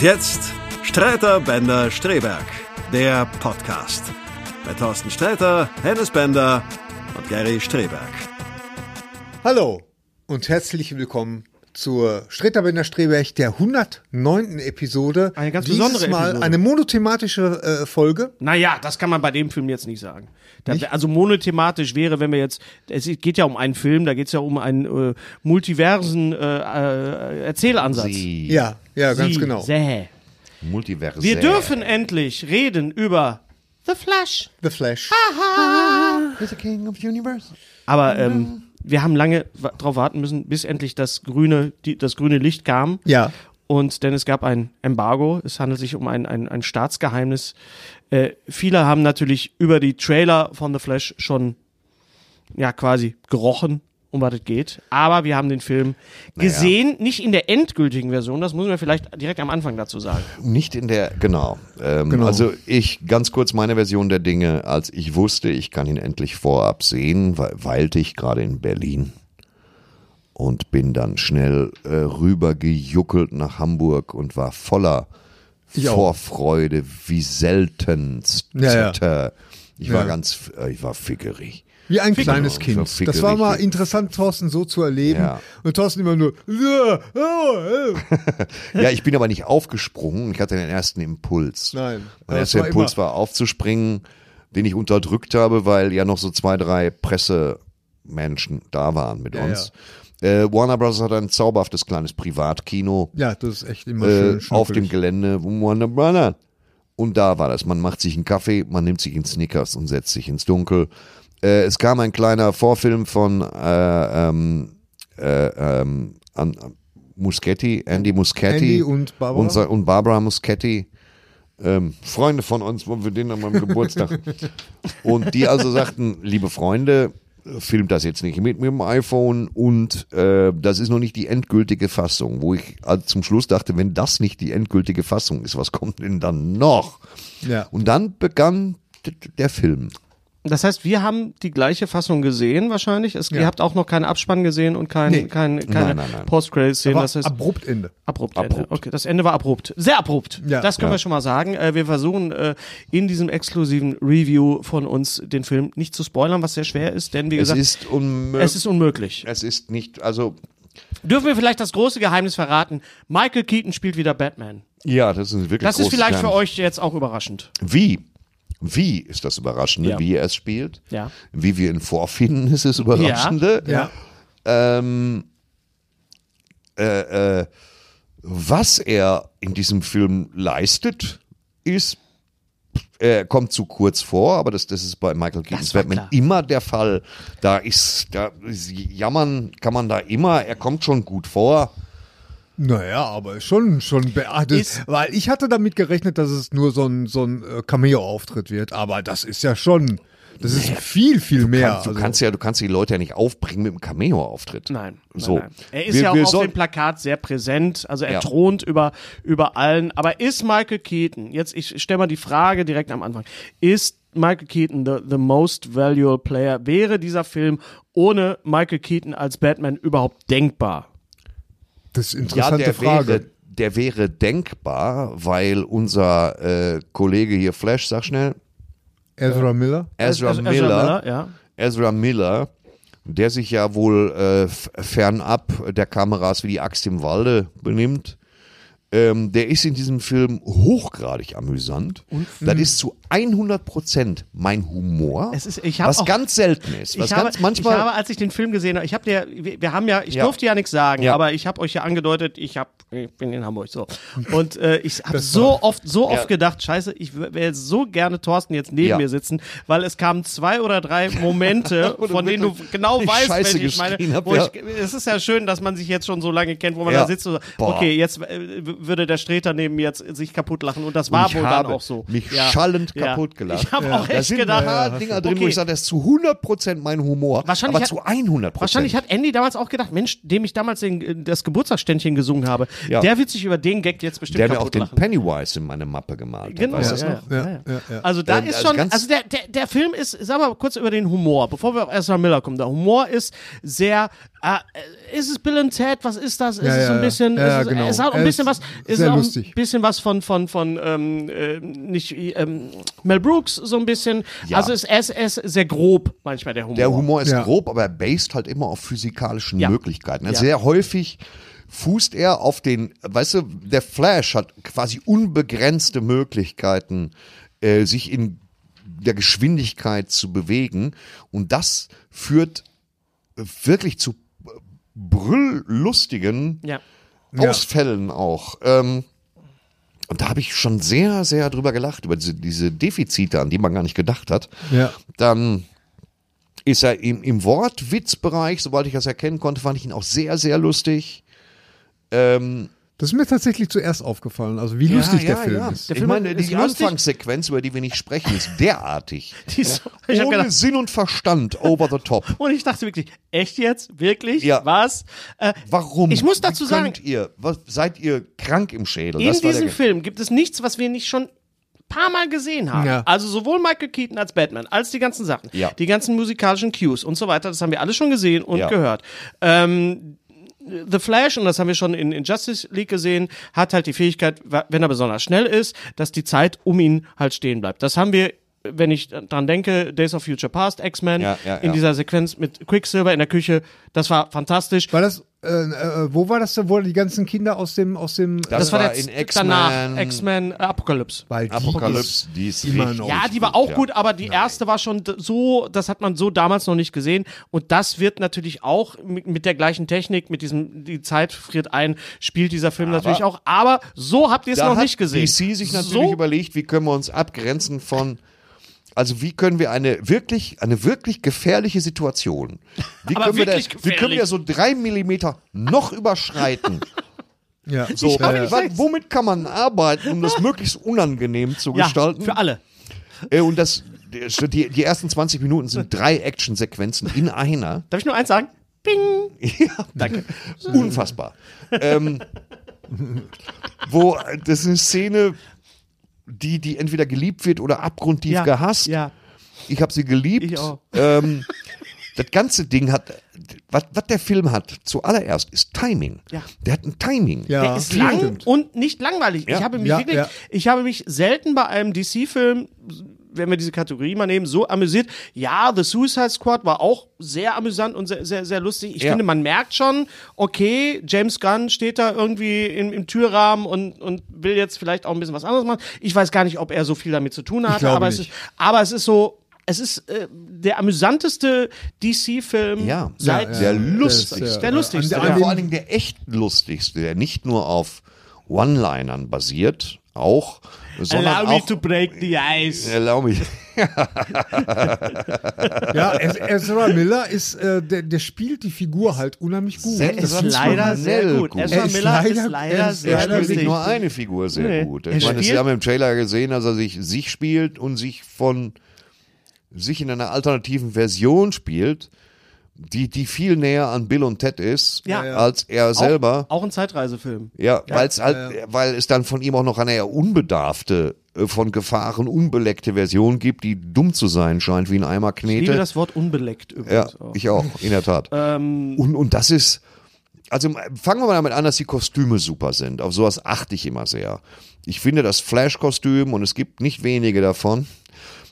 Und jetzt Streiter Bender Streberg, der Podcast. Bei Thorsten Streiter, Hennes Bender und Gary Streberg. Hallo und herzlich willkommen zur Streterbender Streberg der 109. Episode. Eine ganz Dieses besondere Mal Episode. eine monothematische äh, Folge. Naja, das kann man bei dem Film jetzt nicht sagen. Da, also monothematisch wäre, wenn wir jetzt, es geht ja um einen Film, da geht es ja um einen äh, multiversen äh, äh, Erzählansatz. Sie. Ja, ja, ganz Sie, genau. Säh. Multiverse. Wir dürfen endlich reden über The Flash. The Flash. Is the King of the Universe. Aber ähm, wir haben lange darauf warten müssen, bis endlich das grüne, die, das grüne Licht kam. Ja. Und denn es gab ein Embargo. Es handelt sich um ein, ein, ein Staatsgeheimnis. Äh, viele haben natürlich über die Trailer von The Flash schon ja quasi gerochen, um was es geht. Aber wir haben den Film gesehen, nicht in der endgültigen Version. Das muss man vielleicht direkt am Anfang dazu sagen. Nicht in der, genau. Ähm, Genau. Also ich, ganz kurz meine Version der Dinge, als ich wusste, ich kann ihn endlich vorab sehen, weil, weilte ich gerade in Berlin und bin dann schnell äh, rübergejuckelt nach Hamburg und war voller Ich auch. Vorfreude, wie seltenst. Ja, ja. Ich war Ja. ganz, äh, ich war fickerig. Wie ein Fickerig. kleines Kind. So Das war mal interessant, Thorsten so zu erleben. Ja. Und Thorsten immer nur. "Ja, oh, oh." Ja, ich bin aber nicht aufgesprungen. Ich hatte den ersten Impuls. Nein. Der erste war Impuls war aufzuspringen, den ich unterdrückt habe, weil ja noch so zwei, drei Pressemenschen da waren mit Ja, uns. Äh, Warner Bros. hat ein zauberhaftes kleines Privatkino Ja, das ist echt immer äh, schön. auf dem. Gelände von Warner Bros. Und da war das. Man macht sich einen Kaffee, man nimmt sich einen Snickers und setzt sich ins Dunkel. Äh, es kam ein kleiner Vorfilm von äh, ähm, äh, ähm, an, an Muschetti, Andy Muschetti Andy und Barbara? und, und Barbara Muschetti. Ähm, Freunde von uns, wo wir den an meinem Geburtstag. und die also sagten, liebe Freunde, filmt das jetzt nicht mit, mit dem iPhone und äh, das ist noch nicht die endgültige Fassung, wo ich also zum Schluss dachte, wenn das nicht die endgültige Fassung ist, was kommt denn dann noch? Ja. Und dann begann der Film. Das heißt, wir haben die gleiche Fassung gesehen wahrscheinlich. Es, Ihr Ja. habt auch noch keinen Abspann gesehen und kein, Nee. kein, keine. Post-Credit-Szene. Das heißt, abrupt Ende. Abrupt, Abrupt. Ende. Okay, das Ende war abrupt. Sehr abrupt. Ja. das können Ja. wir schon mal sagen. Äh, wir versuchen äh, in diesem exklusiven Review von uns den Film nicht zu spoilern, was sehr schwer ist, denn wie Es gesagt, ist unmöglich. es ist unmöglich. es ist nicht, also Dürfen wir vielleicht das große Geheimnis verraten? Michael Keaton spielt wieder Batman. ja, das ist wirklich Das ist vielleicht für Geheimnis. euch jetzt auch überraschend. Wie? Wie ist das Überraschende, Ja. wie er es spielt? Ja. Wie wir ihn vorfinden, ist das Überraschende. Ja. Ähm, äh, äh, was er in diesem Film leistet, ist, er kommt zu kurz vor, aber das, das ist bei Michael war Batman immer der Fall. Da ist, da ist, jammern kann man da immer, er kommt schon gut vor. Naja, aber schon, schon beachtet. Ist- Weil ich hatte damit gerechnet, dass es nur so ein, so ein äh, Cameo-Auftritt wird. Aber das ist ja schon, das ist viel, viel mehr. Kannst, du Also- kannst ja, du kannst die Leute ja nicht aufbringen mit einem Cameo-Auftritt. Nein. So. Nein, nein. Er ist Wir- ja auch auf soll- dem Plakat sehr präsent, also er Ja. thront über, über allen. Aber ist Michael Keaton, jetzt ich stelle mal die Frage direkt am Anfang, ist Michael Keaton the, the most valuable player? Wäre dieser Film ohne Michael Keaton als Batman überhaupt denkbar? Das ist eine Ja, interessante der Frage. wäre, der wäre denkbar, weil unser äh, Kollege hier Flash, sag schnell, Ezra Miller? Ezra, Ezra Miller, ja. Ezra Miller, der sich ja wohl äh, fernab der Kameras wie die Axt im Walde benimmt, ähm, der ist in diesem Film hochgradig amüsant. das ist zu 100 Prozent mein Humor, Es ist- ich was auch- ganz selten ist. Was Ich habe, ganz manchmal, ich habe, als ich den Film gesehen habe, ich habe der, wir, haben ja, ich Ja. durfte ja nichts sagen, Ja. aber ich habe euch ja angedeutet, ich habe, ich bin in Hamburg so und äh, ich habe so oft, so Ja. oft gedacht, Scheiße, ich wäre so gerne Thorsten jetzt neben Ja. mir sitzen, weil es kamen zwei oder drei Momente, von denen du genau weißt, Scheiße welche ich meine. hab, wo ja. ich, es ist ja schön, dass man sich jetzt schon so lange kennt, wo man Ja. da sitzt und so, Boah. okay, jetzt äh, würde der Streter neben mir jetzt sich kaputt lachen und das war ich wohl habe dann auch so. mich Ja. schallend Ja. kaputt gelacht. Ich habe auch Da echt sind gedacht, ein paar Dinger drin, wo okay. ich sage, das ist zu 100 Prozent mein Humor, Wahrscheinlich aber hat- zu 100 Prozent. Wahrscheinlich hat Andy damals auch gedacht, Mensch, dem ich damals den, das Geburtstagsständchen gesungen habe, Ja. der wird sich über den Gag jetzt bestimmt der mir auch kaputt den lachen. Pennywise in meine Mappe gemalt hat. Genau, Weißt ja, du das ja, noch? ja, Ja, ja. ja, ja. Also da Ähm, ist also schon, also der, der, der Film ist, sagen wir mal kurz über den Humor, bevor wir auf Ezra Miller kommen. Der Humor ist sehr, äh, ist es Bill and Ted, was ist das? Ist Ja, es so ein ja, bisschen, ja, ist es, genau. es hat auch ein bisschen was, ist sehr auch lustig. ein bisschen was von, von, von, ähm, äh, nicht, ähm, Mel Brooks, so ein bisschen. Ja. Also es, ist, er ist sehr grob manchmal der Humor. Der Humor ist Ja. grob, aber er based halt immer auf physikalischen Ja. Möglichkeiten. Also Ja. Sehr häufig fußt er auf den, weißt du, der Flash hat quasi unbegrenzte Möglichkeiten, äh, sich in der Geschwindigkeit zu bewegen. Und das führt wirklich zu brülllustigen Ja. Ausfällen auch. Ähm, und da habe ich schon sehr, sehr drüber gelacht, über diese, diese Defizite, an die man gar nicht gedacht hat. Ja. Dann ist er im, im Wortwitzbereich, soweit ich das erkennen konnte, fand ich ihn auch sehr, sehr lustig. Ähm, Das ist mir tatsächlich zuerst aufgefallen, also wie lustig der Film ist. Der ich Film meine, ist die lustig. Anfangssequenz, über die wir nicht sprechen, ist derartig. Die ist ich Ohne gedacht, Sinn und Verstand, over the top. und ich dachte wirklich, echt jetzt? Wirklich? Ja. Was? Äh, Warum? Ich muss dazu Wie sagen- ihr, was, seid ihr krank im Schädel? In diesem Film gibt es nichts, was wir nicht schon paar Mal gesehen haben. Ja. Also sowohl Michael Keaton als Batman, als die ganzen Sachen, Ja. die ganzen musikalischen Cues und so weiter, das haben wir alle schon gesehen und Ja. gehört. Ähm, The Flash, und das haben wir schon in, in Justice League gesehen, hat halt die Fähigkeit, wenn er besonders schnell ist, dass die Zeit um ihn halt stehen bleibt. Das haben wir, wenn ich dran denke, Days of Future Past, X-Men, Ja, ja, in ja. dieser Sequenz mit Quicksilver in der Küche, das war fantastisch. War das, äh, äh, wo war das denn, wo die ganzen Kinder aus dem, aus dem, Das Das war, war der in X-Men. danach, X-Men äh, Apocalypse. weil die Apokalypse, die ist immer richtig- noch. Ja, die war auch ja. gut, aber die erste war schon so, das hat man so damals noch nicht gesehen. Und das wird natürlich auch mit, mit der gleichen Technik, mit diesem, die Zeit friert ein, spielt dieser Film natürlich auch. Aber so habt ihr es noch nicht gesehen. DC sich natürlich so, überlegt, wie können wir uns abgrenzen von also wie können wir eine wirklich eine wirklich gefährliche Situation, wie können wir das, wie können wir so drei Millimeter noch überschreiten? Ja. So, gesagt. womit kann man arbeiten, um das möglichst unangenehm zu ja, gestalten? für alle. Äh, Und das die, die ersten 20 Minuten sind drei Actionsequenzen in einer. Darf ich nur eins sagen? Ping! Ja, danke. Unfassbar. ähm, wo das ist eine Szene, die, die entweder geliebt wird oder abgrundtief Ja, gehasst. ja. Ich habe sie geliebt. Ich auch. Ähm, das ganze Ding hat, was, was der Film hat, zuallererst ist Timing. Ja. Der hat ein Timing. Ja. Der ist lang stimmt. und nicht langweilig. Ja. Ich habe mich Ja, wirklich, ja. ich habe mich selten bei einem DC-Film, wenn wir diese Kategorie mal nehmen, so amüsiert. Ja, The Suicide Squad war auch sehr amüsant und sehr, sehr, sehr lustig. Ich Ja. finde, man merkt schon, okay, James Gunn steht da irgendwie im, im Türrahmen und, und will jetzt vielleicht auch ein bisschen was anderes machen. Ich weiß gar nicht, ob er so viel damit zu tun hatte, glaube aber es, ist, aber es ist so, es ist äh, der amüsanteste DC-Film Ja, seit der ja. lustigste. Äh, Der lustigste, an- Der an vor den- allen Dingen der echt lustigste, der nicht nur auf One-Linern basiert, auch, Allow me to break the ice. Erlaub mich. Ja, Ez- Ezra Miller ist, äh, der, der spielt die Figur halt unheimlich gut. Sehr- Ist Das ist leider sehr gut. gut. Ezra Er ist Miller leider- ist leider er sehr Er leider spielt nicht nur eine Figur sehr Nee. gut. Er Ich meine, das haben wir im Trailer gesehen, dass er sich, sich spielt und sich von sich in einer alternativen Version spielt, die, die viel näher an Bill und Ted ist, Ja. Ja. als er selber. Auch, auch ein Zeitreisefilm. Ja, weil's halt, weil es dann von ihm auch noch eine eher unbedarfte, äh, von Gefahren unbeleckte Version gibt, die dumm zu sein scheint, wie ein Eimer Ich liebe Knete. das Wort unbeleckt Ja, übrigens auch. ich auch, in der Tat. Ähm, Und, und das ist, also fangen wir mal damit an, dass die Kostüme super sind. Auf sowas achte ich immer sehr. Ich finde das Flash-Kostüm, und es gibt nicht wenige davon,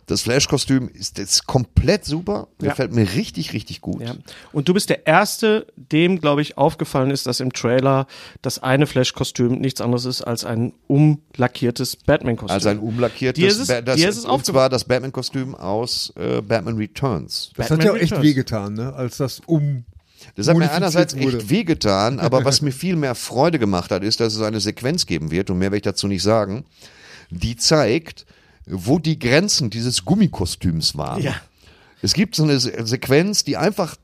das Flash-Kostüm ist, ist komplett super. Ja. Gefällt mir richtig, richtig gut. ja. Und du bist der Erste, dem, glaube ich, aufgefallen ist, dass im Trailer das eine Flash-Kostüm nichts anderes ist als ein umlackiertes Batman-Kostüm. Also ein umlackiertes, Dir ist es- Ba- das, dir ist es und zwar das Batman-Kostüm aus äh, Batman Returns. Das Batman hat ja auch echt wehgetan, ne? als das um. Das hat mir einerseits wurde. echt wehgetan, aber was mir viel mehr Freude gemacht hat, ist, dass es eine Sequenz geben wird, und mehr werde ich dazu nicht sagen, die zeigt, wo die Grenzen dieses Gummikostüms waren. Ja. Es gibt so eine Se- Sequenz, die einfach,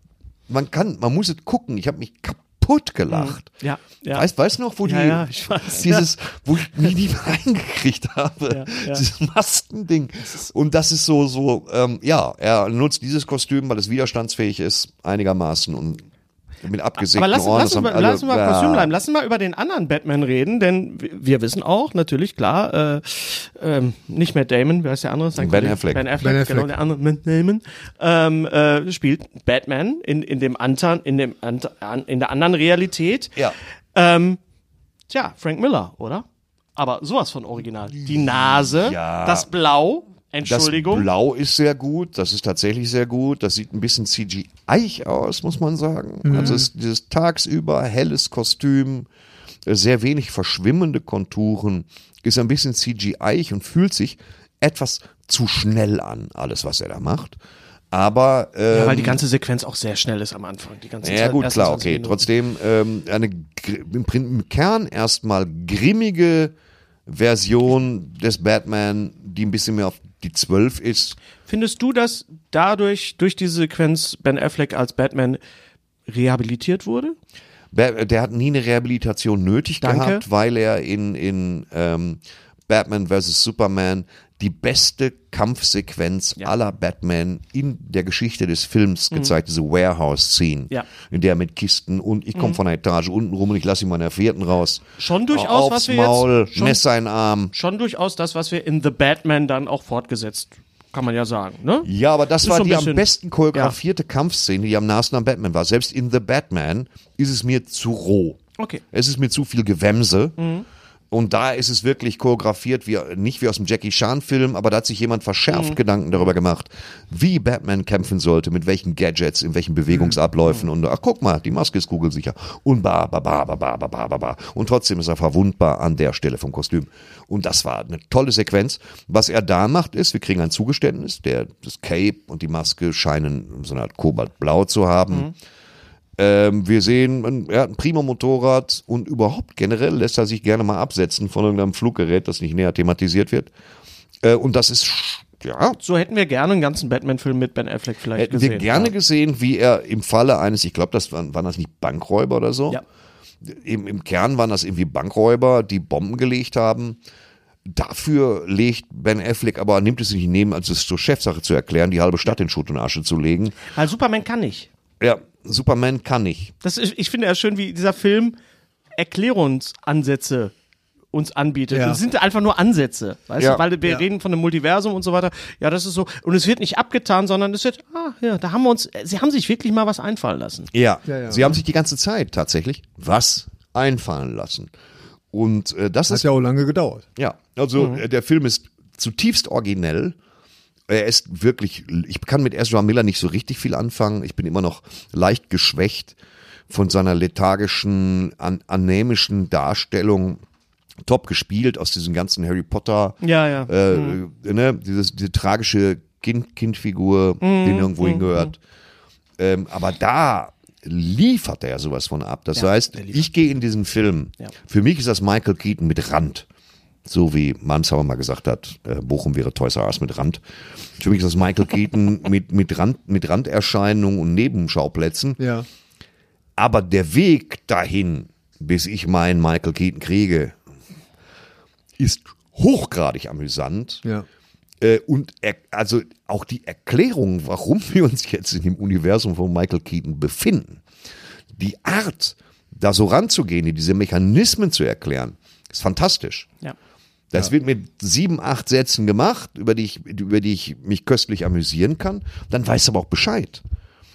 man kann, man muss es gucken. Ich habe mich kaputt gelacht. Ja, ja. Weißt, weißt du noch, wo die, ja, ich weiß, dieses, wo ich nie nie reingekriegt habe, dieses Mastending. Und das ist so, so, ähm, ja, er nutzt dieses Kostüm, weil es widerstandsfähig ist, einigermaßen und mit abgesägten Aber lass, Ohren. lass, das uns alle- lass uns mal ja. Kostüm bleiben. Lass uns mal über den anderen Batman reden, denn wir- wissen auch, natürlich, klar, äh, ähm, nicht Matt Damon, wer ist der andere? Sein Ben Kollege? Affleck. Ben Affleck, Ben Affleck. genau, der andere Matt Damon, ähm, äh, spielt Batman in, in dem Antan, in dem Ant- an, in der anderen Realität. Ja. Ähm, tja, Frank Miller, oder? Aber sowas von original. Die Nase, Ja. das Blau, Das Entschuldigung. Blau ist sehr gut, das ist tatsächlich sehr gut. Das sieht ein bisschen CGI aus, muss man sagen. Mhm. Also es ist dieses tagsüber helles Kostüm, sehr wenig verschwimmende Konturen, ist ein bisschen CGI und fühlt sich etwas zu schnell an, alles was er da macht. Aber ähm, ja, weil die ganze Sequenz auch sehr schnell ist am Anfang. Die ganze ja gut, klar, 20 okay. Minuten. Trotzdem ähm, eine im Kern erstmal grimmige Version des Batman, die ein bisschen mehr auf die 12 ist. Findest du, dass dadurch, durch diese Sequenz Ben Affleck als Batman rehabilitiert wurde? Der hat nie eine Rehabilitation nötig Danke. gehabt, weil er in, in ähm, Batman vs. Superman die beste Kampfsequenz Ja. aller Batman in der Geschichte des Films gezeigt, diese Warehouse-Scene, Mhm. Ja. Mhm. in der mit Kisten und ich komme von der Etage unten rum und ich lasse ihn meiner vierten raus. Schon durchaus, Aufs was wir Maul, jetzt schon, Messer in Arm. schon durchaus das, was wir in The Batman dann auch fortgesetzt, kann man ja sagen, ne? Ja, aber das Ist war so die am bisschen- besten choreografierte Kampfszene, die am nahesten am Batman war. Selbst in The Batman ist es mir zu roh. Okay. Es ist mir zu viel Gewämse. Mhm. Und da ist es wirklich choreografiert, wie, nicht wie aus dem Jackie Chan-Film, aber da hat sich jemand verschärft mhm. Gedanken darüber gemacht, wie Batman kämpfen sollte, mit welchen Gadgets, in welchen Bewegungsabläufen. Mhm. Und ach, guck mal, die Maske ist kugelsicher. Und ba, ba, ba, ba, ba, ba, ba, ba. Und trotzdem ist er verwundbar an der Stelle vom Kostüm. Und das war eine tolle Sequenz. Was er da macht, ist, wir kriegen ein Zugeständnis, der, das Cape und die Maske scheinen so eine Art Kobaltblau zu haben. Mhm. Ähm, wir sehen, er hat ein prima Motorrad und überhaupt generell lässt er sich gerne mal absetzen von irgendeinem Fluggerät, das nicht näher thematisiert wird. Äh, und das ist, ja, So hätten wir gerne einen ganzen Batman-Film mit Ben Affleck vielleicht hätten gesehen. wir gerne ja. gesehen, wie er im Falle eines, ich glaube, das waren, waren das nicht Bankräuber oder so? Ja. Im, Im Kern waren das irgendwie Bankräuber, die Bomben gelegt haben. Dafür legt Ben Affleck aber, nimmt es sich nehmen, als es zur Chefsache zu erklären, die halbe Stadt in Schutt und Asche zu legen. Weil Superman kann nicht. Ja, Superman kann nicht. Das ist, ich finde ja schön, wie dieser Film Erklärungsansätze uns anbietet. Ja. Das sind einfach nur Ansätze, weißt Ja. du, weil wir Ja. reden von einem Multiversum und so weiter. Ja, das ist so. Und es wird nicht abgetan, sondern es wird, ah, ja, da haben wir uns, sie haben sich wirklich mal was einfallen lassen. Ja, Ja, ja. sie haben sich die ganze Zeit tatsächlich was einfallen lassen. Und äh, das Hat ist ja auch lange gedauert. ja, also Mhm. äh, der Film ist zutiefst originell. Er ist wirklich, ich kann mit Ezra Miller nicht so richtig viel anfangen. Ich bin immer noch leicht geschwächt von seiner lethargischen, an, anämischen Darstellung. Top gespielt aus diesem ganzen Harry Potter. Ja, ja. Äh, Mhm. ne, dieses, diese tragische kind, Kindfigur, Mhm. die nirgendwo hingehört. Ähm, aber da liefert er sowas von ab. Das heißt, ich gehe in diesen Film. Ja. Für mich ist das Michael Keaton mit Rand. So wie Manshauer mal gesagt hat, äh, Bochum wäre Toys R Us mit Rand. Für mich ist das Michael Keaton mit, mit, Rand, mit Randerscheinungen und Nebenschauplätzen. Ja. Aber der Weg dahin, bis ich meinen Michael Keaton kriege, ist hochgradig amüsant. Ja. Äh, und er, also auch die Erklärung, warum wir uns jetzt in dem Universum von Michael Keaton befinden, die Art, da so ranzugehen, diese Mechanismen zu erklären, ist fantastisch. Ja. Das wird mit sieben, acht Sätzen gemacht, über die ich, über die ich mich köstlich amüsieren kann. Dann weiß aber auch Bescheid.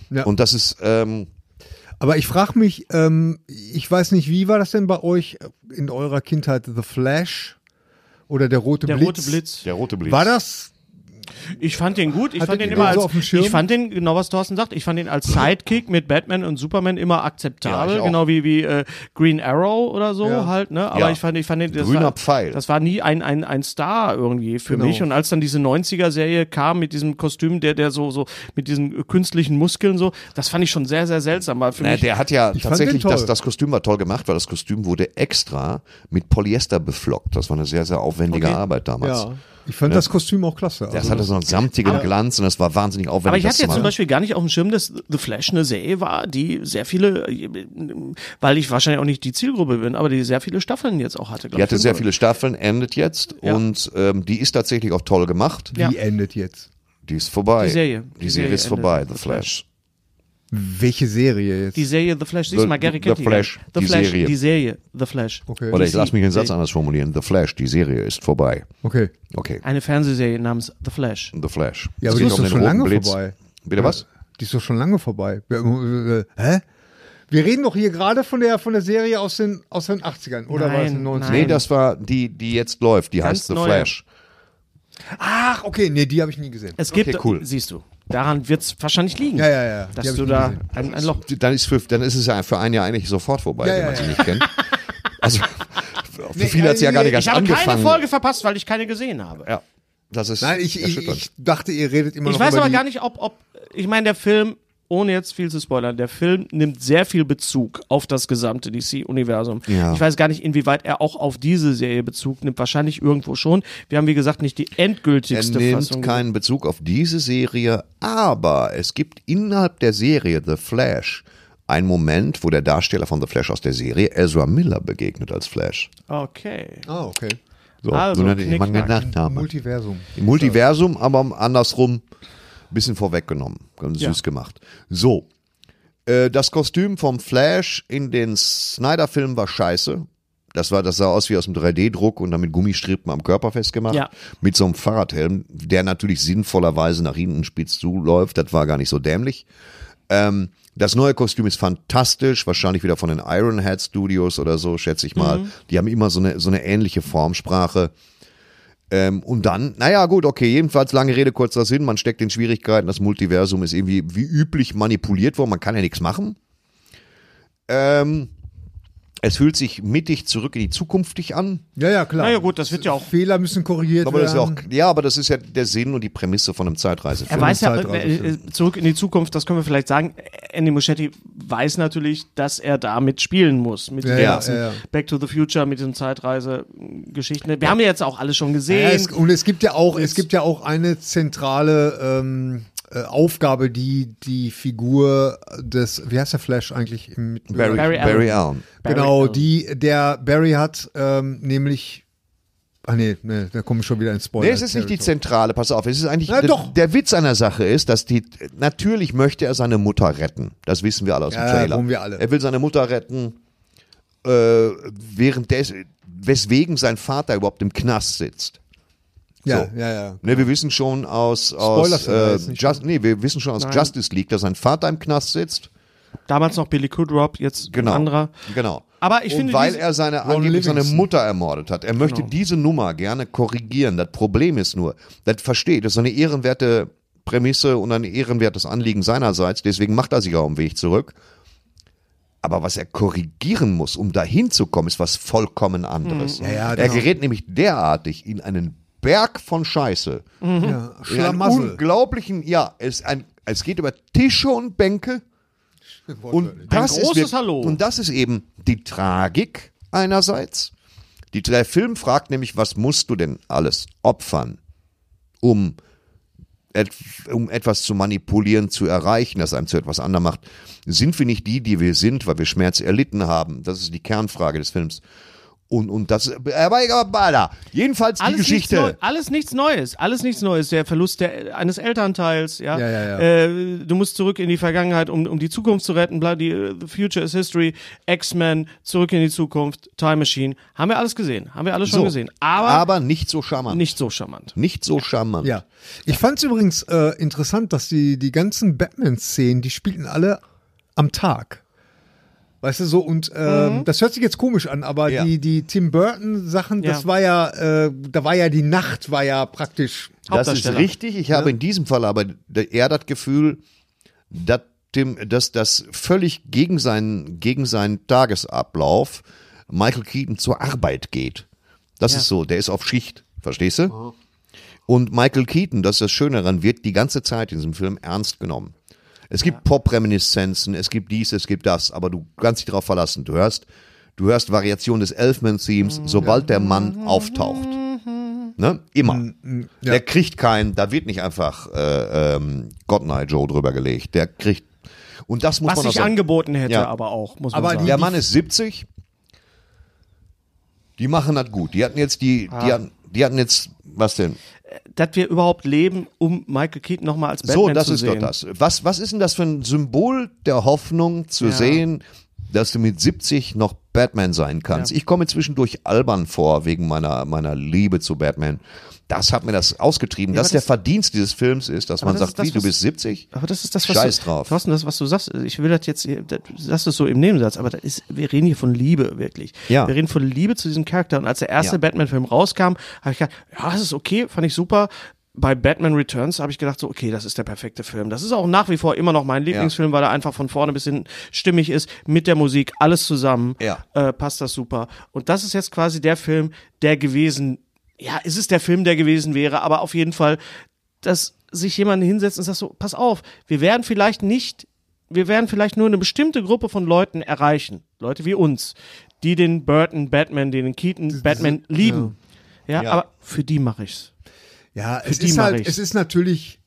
Ja. Und das ist, ähm, Aber ich frage mich, ähm, ich weiß nicht, wie war das denn bei euch in eurer Kindheit? The Flash oder der rote Der Blitz? rote Blitz. der rote Blitz. War das? Ich fand den gut. Ich Hattet fand den immer den so als, Schirm? ich fand den, genau was Thorsten sagt, ich fand den als Sidekick mit Batman und Superman immer akzeptabel, Ja, genau wie, wie äh, Green Arrow oder so Ja. halt, ne? Aber Ja. ich fand, ich fand den, das Grüner war, Pfeil. das war nie ein, ein, ein Star irgendwie für Genau. mich. Und als dann diese 90er-Serie kam mit diesem Kostüm, der, der so, so, mit diesen künstlichen Muskeln so, das fand ich schon sehr, sehr seltsam. Weil für Na, mich, der hat ja tatsächlich, das, das Kostüm war toll gemacht, weil das Kostüm wurde extra mit Polyester beflockt. Das war eine sehr, sehr aufwendige Okay. Arbeit damals. Ja. Ich fand das Kostüm auch klasse. Das Also, hatte so einen samtigen Glanz und das war wahnsinnig aufwendig. Aber ich hatte jetzt zum. Beispiel gar nicht auf dem Schirm, dass The Flash eine Serie war, die sehr viele, weil ich wahrscheinlich auch nicht die Zielgruppe bin, aber die sehr viele Staffeln jetzt auch hatte. Die hatte ich. sehr viele Staffeln, endet jetzt Ja. und ähm, die ist tatsächlich auch toll gemacht. wie Ja. endet jetzt? Die ist vorbei. Die Serie. Die, Die Serie, Serie ist vorbei. The Flash. Welche Serie jetzt? Die Serie The Flash, siehst du mal, Gary The die Flash. The die Flash, Serie. die Serie, The Flash. okay. Oder ich lass mich den Satz anders formulieren. The Flash, die Serie ist vorbei. okay. Okay, Eine Fernsehserie namens The Flash. The Flash. Ja, aber die ist doch schon lange Blitz. vorbei. Bitte was? Die ist doch schon lange vorbei. Wir- äh, Hä? Wir reden doch hier gerade von der, von der Serie aus den, aus den 80ern, oder war es in den Nein, 90ern? Nee, das war die, die jetzt läuft. Die Ganz heißt The neue. Flash. Ach, okay, nee, die habe ich nie gesehen. Es gibt, cool. siehst du, daran wird es wahrscheinlich liegen. Ja, ja, ja. Dass ich du da ein, ein Loch. Dann ist, für, dann ist es ja für ein Jahr eigentlich sofort vorbei, Ja, wenn ja, man sie nicht kennt. Also für Nee, viele hat sie ja gar nicht nee, erst Ich habe angefangen. keine Folge verpasst, weil ich keine gesehen habe. Ja, das ist Nein, ich, ich, ich dachte, ihr redet immer Ich noch weiß über aber die, gar nicht, ob, ob, ich meine, der Film, ohne jetzt viel zu spoilern, der Film nimmt sehr viel Bezug auf das gesamte DC-Universum. Ja. Ich weiß gar nicht, inwieweit er auch auf diese Serie Bezug nimmt. Wahrscheinlich irgendwo schon. Wir haben, wie gesagt, nicht die Er endgültigste nimmt Fassung. keinen Bezug auf diese Serie, aber es gibt innerhalb der Serie The Flash einen Moment, wo der Darsteller von The Flash aus der Serie Ezra Miller begegnet als Flash. Okay. Ah, okay. So, Also, so nenne ich mal Knickknack. gedacht habe. Multiversum. Im Multiversum, aber andersrum bisschen vorweggenommen. Ganz Ja. süß gemacht. So. Äh, das Kostüm vom Flash in den Snyder-Filmen war scheiße. Das war, das sah aus wie aus dem 3D-Druck und dann mit Gummistrippen am Körper festgemacht. Ja. Mit so einem Fahrradhelm, der natürlich sinnvollerweise nach hinten spitz zuläuft. Das war gar nicht so dämlich. Ähm, das neue Kostüm ist fantastisch, wahrscheinlich wieder von den Ironhead Studios oder so, schätze ich mal. Die haben immer so eine, so eine ähnliche Formsprache. Ähm, und dann, naja, gut, okay, jedenfalls lange Rede, kurzer Sinn, man steckt in Schwierigkeiten, das Multiversum ist irgendwie wie üblich manipuliert worden, man kann ja nichts machen. Ähm, es fühlt sich mittig zurück in die Zukunft an. Ja, ja, klar. Naja, gut, das wird ja auch. Fehler müssen korrigiert Aber das ist ja, auch, werden. ja, aber das ist ja der Sinn und die Prämisse von einem Zeitreisefilm. Er weiß ja, Zeitreisefilm. äh, äh, zurück in die Zukunft, das können wir vielleicht sagen. Andy Muschietti weiß natürlich, dass er damit spielen muss. Mit Ja, den ja, ganzen ja, ja. Back to the Future, mit diesen Zeitreise-Geschichten. Wir haben ja jetzt auch alles schon Ja, gesehen. es, und es gibt ja auch, es gibt ja auch eine zentrale ähm, äh, Aufgabe, die die Figur des, wie heißt der Flash eigentlich? Im, mit, Barry, Barry Barry, Allen. Allen. Barry genau, Allen. die der Barry hat, ähm, nämlich. Ah nee, nee, da komme ich schon wieder ins Spoiler. Nee, es ist nicht die Zentrale, pass auf, es ist eigentlich, Na der, doch. der Witz an der Sache ist, dass die, natürlich möchte er seine Mutter retten. Das wissen wir alle aus dem Ja, Trailer. wir alle. Er will seine Mutter retten, äh, während des, weswegen sein Vater überhaupt im Knast sitzt. Ja, So. ja, ja. Ne, wir wissen schon aus, aus äh, Just, nee, wir wissen schon aus Nein. Justice League, dass sein Vater im Knast sitzt. Damals noch Billy Kudrop, jetzt Genau. ein anderer. Genau. Aber ich und finde, weil er seine, angeblich seine. Mutter ermordet hat. Er möchte Genau. diese Nummer gerne korrigieren. Das Problem ist nur, das versteht, das ist eine ehrenwerte Prämisse und ein ehrenwertes Anliegen seinerseits. Deswegen macht er sich auch am Weg zurück. Aber was er korrigieren muss, um dahin zu kommen, ist was vollkommen anderes. Ja, ja, er genau. gerät nämlich derartig in einen Berg von Scheiße. ja In einen Schlamassel. unglaublichen, ja, es, ein, es geht über Tische und Bänke. Und das großes ist, wir- Hallo. Und das ist eben die Tragik einerseits, Die, der Film fragt nämlich, was musst du denn alles opfern, um, et, um etwas zu manipulieren, zu erreichen, das einem zu etwas anderem macht. Sind wir nicht die, die wir sind, weil wir Schmerz erlitten haben? Das ist die Kernfrage des Films. Und, und das, aber egal, jedenfalls die alles Geschichte. Nichts Neu, alles nichts Neues, alles nichts Neues. Der Verlust der, eines Elternteils, ja. Ja, ja, ja. Äh, du musst zurück in die Vergangenheit, um, um die Zukunft zu retten. Bla, die, äh, The Future is History, X-Men, zurück in die Zukunft, Time Machine. Haben wir alles gesehen, haben wir alles schon So, gesehen. Aber, aber nicht so charmant. nicht so charmant. Nicht so charmant. Ja. Ich fand es übrigens äh, interessant, dass die, die ganzen Batman-Szenen, die spielten alle am Tag. Weißt du, so, und ähm, das hört sich jetzt komisch an, aber Ja. die, die Tim Burton-Sachen, das Ja. war ja, äh, da war ja die Nacht, war ja praktisch. Das ist richtig. Ich habe in diesem Fall aber eher das Gefühl, dass, dem, dass das völlig gegen seinen, gegen seinen Tagesablauf Michael Keaton zur Arbeit geht. Das Ja. ist so, der ist auf Schicht, verstehst du? Und Michael Keaton, das ist das Schöne daran, wird die ganze Zeit in diesem Film ernst genommen. Es gibt Pop-Reminiszenzen, es gibt dies, es gibt das, aber du kannst dich darauf verlassen. Du hörst, du hörst Variationen des Elfman-Themes, sobald der Mann auftaucht. Ne? Immer. Der kriegt keinen, da wird nicht einfach äh, ähm, Godnight Joe drüber gelegt. Der kriegt. Und das muss Was man auch sich sagen. angeboten hätte, Ja. aber auch, muss man Aber sagen. Der Mann ist 70. Die machen das gut. Die hatten jetzt die, Ah. die hatten, die hatten jetzt, was denn? Dass wir überhaupt leben, um Michael Keaton nochmal als Batman so, das zu ist sehen. doch das. Was, was ist denn das für ein Symbol der Hoffnung zu Ja. sehen, dass du mit 70 noch Batman sein kannst? Ja. Ich komme zwischendurch albern vor wegen meiner, meiner Liebe zu Batman. Das hat mir das ausgetrieben. Ja, dass aber der das- Verdienst dieses Films ist, dass man das sagt, ist das, wie, du bist 70? Aber das ist das, was Scheiß du, drauf. Thorsten, das, was du sagst, ich will das jetzt, du sagst es so im Nebensatz, aber das ist, wir reden hier von Liebe, wirklich. Ja. Wir reden von Liebe zu diesem Charakter. Und als der erste Ja. Batman-Film rauskam, habe ich gedacht, ja, das ist okay, fand ich super. Bei Batman Returns habe ich gedacht, so, okay, das ist der perfekte Film. Das ist auch nach wie vor immer noch mein Lieblingsfilm, weil er einfach von vorne bis hinten stimmig ist, mit der Musik, alles zusammen. Ja. Äh, passt das super. Und das ist jetzt quasi der Film, der gewesen, ja, ist es der Film, der gewesen wäre, aber auf jeden Fall, dass sich jemand hinsetzt und sagt so, pass auf, wir werden vielleicht nicht, wir werden vielleicht nur eine bestimmte Gruppe von Leuten erreichen, Leute wie uns, die den Burton Batman, den Keaton Batman lieben. Ja, Ja. aber für die mache ich's. Ja, es ist halt, es ist natürlich,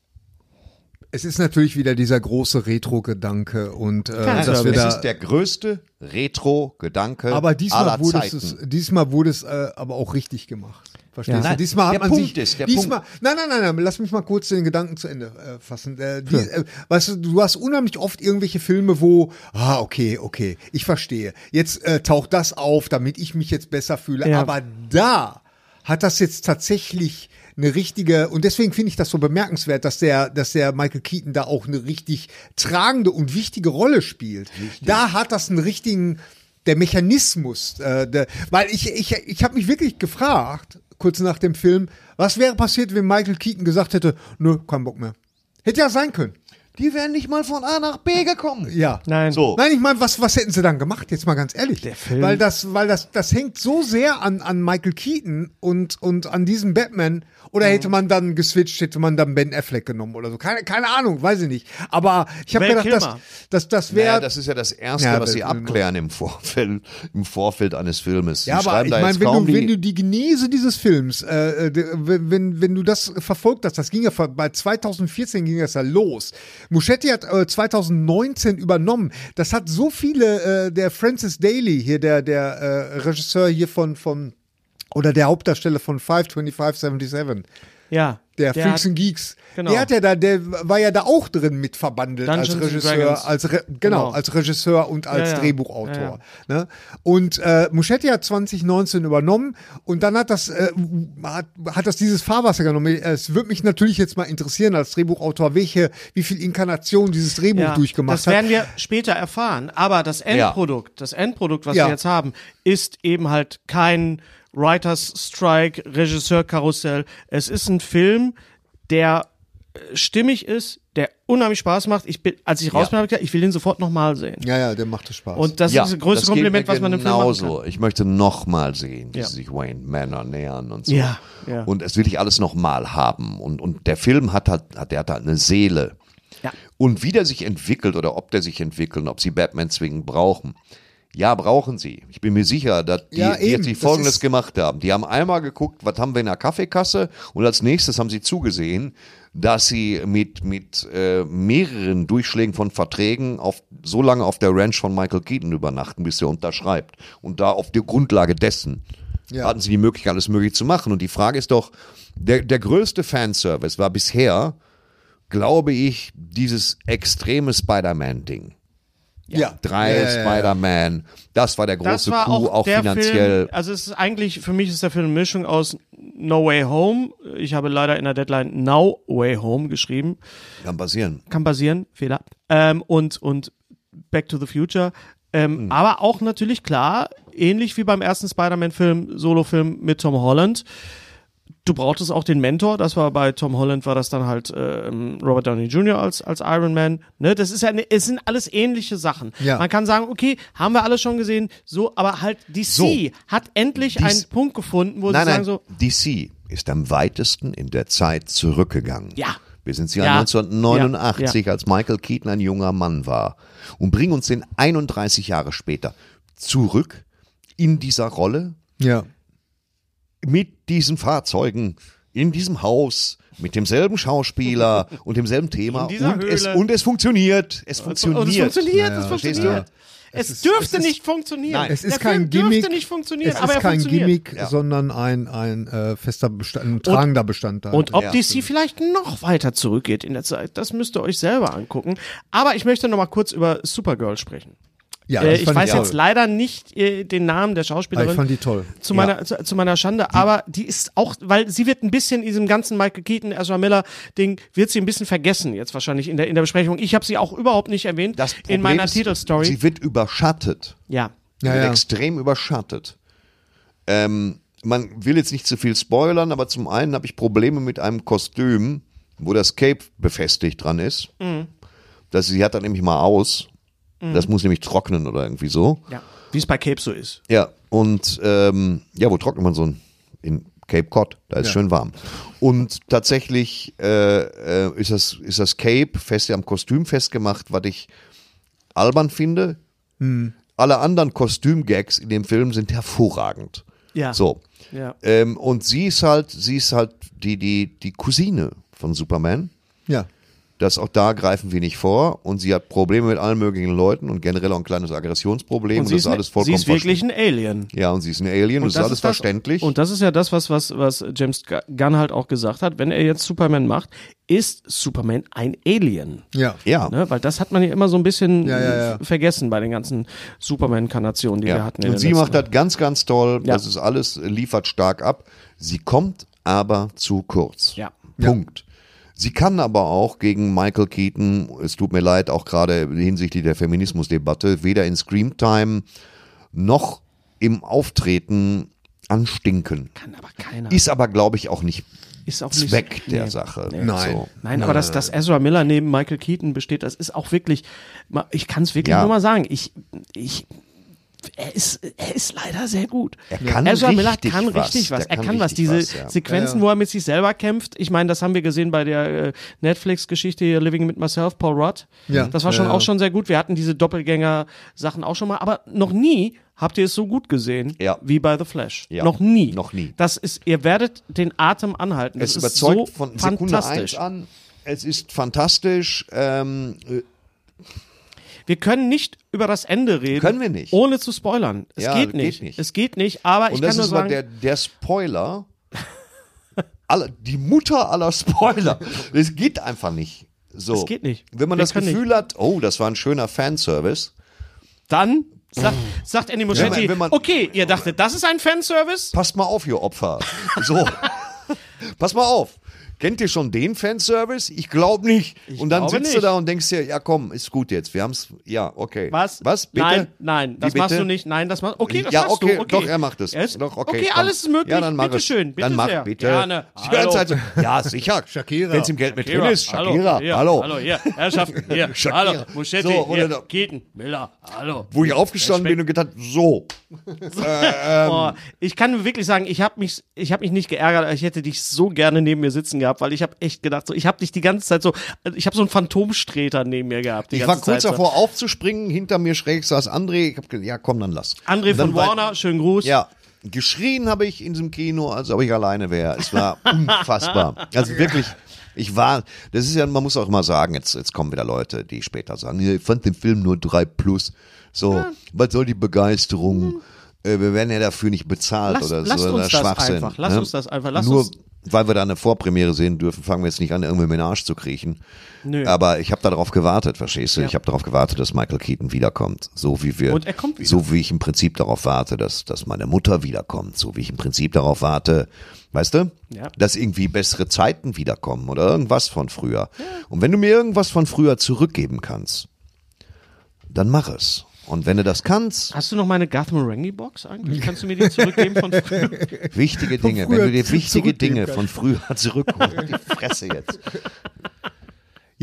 es ist natürlich wieder dieser große Retro-Gedanke und äh, Klar, dass wir es da. Ist der größte Retro-Gedanke aber diesmal aller wurde Zeiten. es, diesmal wurde es äh, aber auch richtig gemacht. Verstehst Ja. du? Nein, Diesmal hat der man Punkt sich, ist, der diesmal, nein, nein, nein, nein, lass mich mal kurz den Gedanken zu Ende äh, fassen. Äh, die, äh, weißt du, du hast unheimlich oft irgendwelche Filme, wo, ah, okay, okay, ich verstehe. Jetzt äh, taucht das auf, damit ich mich jetzt besser fühle. Ja. Aber da hat das jetzt tatsächlich eine richtige, und deswegen finde ich das so bemerkenswert, dass der, dass der Michael Keaton da auch eine richtig tragende und wichtige Rolle spielt. Da hat das einen richtigen, der Mechanismus, äh, der, weil ich, ich, ich habe mich wirklich gefragt, kurz nach dem Film, was wäre passiert, wenn Michael Keaton gesagt hätte, nö, kein Bock mehr. Hätte ja sein können. Die wären nicht mal von A nach B gekommen. Ja. Nein. So. Nein, ich meine, was, was hätten sie dann gemacht? Jetzt mal ganz ehrlich. Der Film- Weil das, weil das, das hängt so sehr an, an Michael Keaton und, und an diesem Batman. Oder hätte man dann geswitcht, hätte man dann Ben Affleck genommen oder so. Keine, keine Ahnung, weiß ich nicht. Aber ich habe gedacht, dass, dass das wäre. Naja, das ist ja das Erste, Ja, was sie abklären im Vorfeld, im Vorfeld eines Filmes. ja, sie aber schreiben ich da meine, jetzt wenn du, wenn die, du die Genese dieses Films, äh, äh, wenn, wenn, wenn du das verfolgt hast, das ging ja bei 2014 ging das ja los. Muschetti hat äh, 2019 übernommen. Das hat so viele, äh, der Francis Daly hier, der, der äh, Regisseur hier von, von, oder der Hauptdarsteller von 52577, Ja. der, der Freaks hat- and Geeks, Genau. der hat ja da, der war ja da auch drin mit verbandelt Dungeons als Regisseur, als Re genau, Genau. als Regisseur und als Ja, ja. Drehbuchautor. Ja, Ne? Und äh, Muschetti hat 2019 übernommen und dann hat das äh, hat, hat das dieses Fahrwasser genommen. Es würde mich natürlich jetzt mal interessieren als Drehbuchautor, welche wie viel Inkarnation dieses Drehbuch Ja, durchgemacht das hat. werden wir später erfahren. Aber das Endprodukt, das Endprodukt, was Ja. wir jetzt haben, ist eben halt kein Writers Strike, Regisseur-Karussell. Es ist ein Film, der äh, stimmig ist, der unheimlich Spaß macht. Ich bin, als ich raus bin, habe ich gesagt, ich will den sofort nochmal sehen. ja, ja, der machte Spaß. Und das ja, ist das größte das Kompliment, was man im Film machen genauso. kann. Ich möchte noch mal sehen, wie Ja. sie sich Wayne Manor nähern und so. Ja, ja. Und es will ich alles noch mal haben. Und, und der Film hat halt, hat, der hat halt eine Seele. Ja. Und wie der sich entwickelt oder ob der sich entwickelt und ob sie Batman zwingend brauchen. Ja, brauchen sie. Ich bin mir sicher, dass die, Ja, die jetzt die Das Folgendes gemacht haben. Die haben einmal geguckt, was haben wir in der Kaffeekasse und als nächstes haben sie zugesehen, dass sie mit, mit äh, mehreren Durchschlägen von Verträgen auf, so lange auf der Ranch von Michael Keaton übernachten, bis er unterschreibt. Und da auf der Grundlage dessen Ja. hatten sie die Möglichkeit, alles möglich zu machen. Und die Frage ist doch, der, der größte Fanservice war bisher, glaube ich, dieses extreme Spider-Man-Ding. Ja. Drei Ja. Spider-Man, das war der große war Coup, auch, auch finanziell. Film, also es ist eigentlich, für mich ist der Film eine Mischung aus No Way Home. Ich habe leider in der Deadline Now Way Home geschrieben. Kann passieren. Kann passieren, Fehler. Ähm, und, und Back to the Future. Ähm, Aber auch natürlich klar, ähnlich wie beim ersten Spider-Man-Film, Solo-Film mit Tom Holland. Du brauchtest auch den Mentor, das war bei Tom Holland, war das dann halt ähm, Robert Downey Jr. als, als Iron Man. Ne? Das ist ja, ne, es sind alles ähnliche Sachen. Ja. Man kann sagen, okay, haben wir alles schon gesehen, so, aber halt DC So. hat endlich Dies- einen Punkt gefunden, wo Nein, sie nein, sagen so, DC ist am weitesten in der Zeit zurückgegangen. Ja. Wir sind Ja. 1989, Ja. als Michael Keaton ein junger Mann war. Und bringen uns den 31 Jahre später zurück in dieser Rolle, Ja. Mit diesen Fahrzeugen, in diesem Haus, mit demselben Schauspieler und demselben Thema. Und, es, und es funktioniert. Es funktioniert. Und es funktioniert, es Verstehst funktioniert. du? Es, dürfte es ist- nicht funktionieren. Nein. Es ist Der kein Film Gimmick. dürfte nicht funktionieren, Es aber ist er kein. Gimmick, Ja. sondern ein, ein äh, fester Bestand, ein tragender Bestandteil. Und ob Ja. DC vielleicht noch weiter zurückgeht in der Zeit, das müsst ihr euch selber angucken. Aber ich möchte noch mal kurz über Supergirl sprechen. Ja, äh, ich weiß toll. jetzt leider nicht äh, den Namen der Aber Schauspielerin. ich fand die toll. zu meiner, zu, zu meiner Schande, aber die ist auch, weil sie wird ein bisschen in diesem ganzen Michael Keaton, Ezra Miller Ding, wird sie ein bisschen vergessen jetzt wahrscheinlich in der, in der Besprechung. Ich habe sie auch überhaupt nicht erwähnt Das Problem in meiner ist, Titelstory. Sie wird überschattet. ja. Sie Ja, wird ja. extrem überschattet. Ähm, man will jetzt nicht zu viel spoilern, aber zum einen habe ich Probleme mit einem Kostüm, wo das Cape befestigt dran ist. Mhm. Das, sie hat dann nämlich mal aus. Das muss nämlich trocknen oder irgendwie so. ja. Wie es bei Cape so ist. Ja, und ähm, ja, wo trocknet man so ein? In Cape Cod, da ist schön warm. Und tatsächlich äh, äh, ist, das, ist das Cape fest am Kostüm festgemacht, was ich albern finde. Hm. Alle anderen Kostümgags in dem Film sind hervorragend. Ja. So. Ja. Ähm, und sie ist halt, sie ist halt die, die, die Cousine von Superman. Ja. Das auch da greifen wir nicht vor und sie hat Probleme mit allen möglichen Leuten und generell auch ein kleines Aggressionsproblem und, sie das ist, ist alles vollkommen sie ist wirklich ein Alien. ja, und sie ist ein Alien, und das ist alles das- verständlich. Und das ist ja das, was, was, was James Gunn halt auch gesagt hat. Wenn er jetzt Superman macht, ist Superman ein Alien. Ja. ja, Ne? Weil das hat man ja immer so ein bisschen Ja, ja, ja. vergessen bei den ganzen Superman-Karnationen, die wir hatten. in Und sie macht das ganz, ganz toll. Ja. Das ist alles, liefert stark ab. Sie kommt aber zu kurz. Ja. Punkt. Sie kann aber auch gegen Michael Keaton, es tut mir leid, auch gerade hinsichtlich der Feminismusdebatte, weder in Screamtime noch im Auftreten anstinken. Kann aber keiner. Ist aber, glaube ich, auch nicht Ist auch nicht- Zweck der nee. Sache. Nein. So. Nein, aber dass, dass Ezra Miller neben Michael Keaton besteht, das ist auch wirklich, ich kann es wirklich Ja. nur mal sagen, ich, ich, er ist, er ist leider sehr gut. Er kann Ezra Miller richtig kann was. richtig was. Der Er kann kann was. Diese was, ja. Sequenzen, wo er mit sich selber kämpft, ich meine, das haben wir gesehen bei der äh, Netflix-Geschichte hier, Living with Myself, Paul Rudd. Ja. Das war schon Ja, ja. auch schon sehr gut. Wir hatten diese Doppelgänger-Sachen auch schon mal, aber noch nie habt ihr es so gut gesehen Ja. wie bei The Flash. Ja. Noch nie. Noch nie. Das ist, ihr werdet den Atem anhalten. Das Es ist überzeugt so von Sekunde fantastisch. 1 an. Es ist fantastisch. Ähm, äh, Wir können nicht über das Ende reden. Können wir nicht. Ohne zu spoilern. Es Ja, geht, geht nicht. nicht. Es geht nicht, aber ich und kann das nur sagen, der, der Spoiler. Alle, die Mutter aller Spoiler. Es geht einfach nicht. So. Es geht nicht. Wenn man Wir das Gefühl hat, oh, das war ein schöner Fanservice. dann sagt, sagt Andy Muschietti, wenn man- okay, ihr dachtet, das ist ein Fanservice? Passt mal auf, ihr Opfer. So. Pass mal auf. Kennt ihr schon den Fanservice? Ich glaube nicht. und dann sitzt du nicht. da und denkst dir, ja komm, ist gut jetzt. Wir haben's. Ja, okay. Was? Was? Bitte? Nein, nein, Wie das machst bitte? du nicht. Nein, das machst Okay, das ja, machst okay, du. Okay, doch, er macht es. Er ist- Doch, okay, okay komm. alles ist möglich. Ja, dann mach bitte es. schön, bitte dann mach, sehr. bitte. Gerne. Hallo. Zeit so, ja, sicher. Shakira. Wenn es im Geld mit drin ist, Shakira. Hallo, hier, Hallo. hallo, hier, Herrschaften, hier, Shakira. hallo, Muschetti, So, oder hier, da- Keaton, Miller, hallo. Wo ich aufgestanden bin und gedacht, so. Oh, ich kann wirklich sagen, ich habe mich, ich habe mich nicht geärgert, ich hätte dich so gerne neben mir sitzen gehabt. Gehabt, weil ich habe echt gedacht, so, ich habe dich die ganze Zeit so, also ich habe so einen Phantomstreter neben mir gehabt. Ich war kurz Zeit davor aufzuspringen, hinter mir schräg saß André. Ich hab gesagt, ja komm, dann lass. André dann von war- Warner, schönen Gruß. Ja, geschrien habe ich in diesem Kino, als ob ich alleine wäre. Es war unfassbar. Also wirklich, ich war, das ist ja, man muss auch immer sagen, jetzt, jetzt kommen wieder Leute, die später sagen, ich fand den Film nur 3 plus. So, was soll die Begeisterung? Äh, wir werden ja dafür nicht bezahlt Lass- oder lasst so. uns oder das Schwachsinn, einfach, lass ne? uns das einfach, lass nur, uns- weil wir da eine Vorpremiere sehen dürfen, fangen wir jetzt nicht an, irgendwie mit den Arsch zu kriechen. Nö. Aber ich habe darauf gewartet, verstehst du? Ja. Ich habe darauf gewartet, dass Michael Keaton wiederkommt. So wie wir. Und er kommt wieder. So wie ich im Prinzip darauf warte, dass, dass meine Mutter wiederkommt. So wie ich im Prinzip darauf warte, weißt du? Ja. Dass irgendwie bessere Zeiten wiederkommen oder irgendwas von früher. Und wenn du mir irgendwas von früher zurückgeben kannst, dann mach es. Und wenn du das kannst, Hast du noch meine Garth Marenghi-Box eigentlich? Kannst du mir die zurückgeben von früher? wichtige Dinge, wenn früher du dir wichtige Dinge kannst. von früher zurückholst, die Fresse jetzt.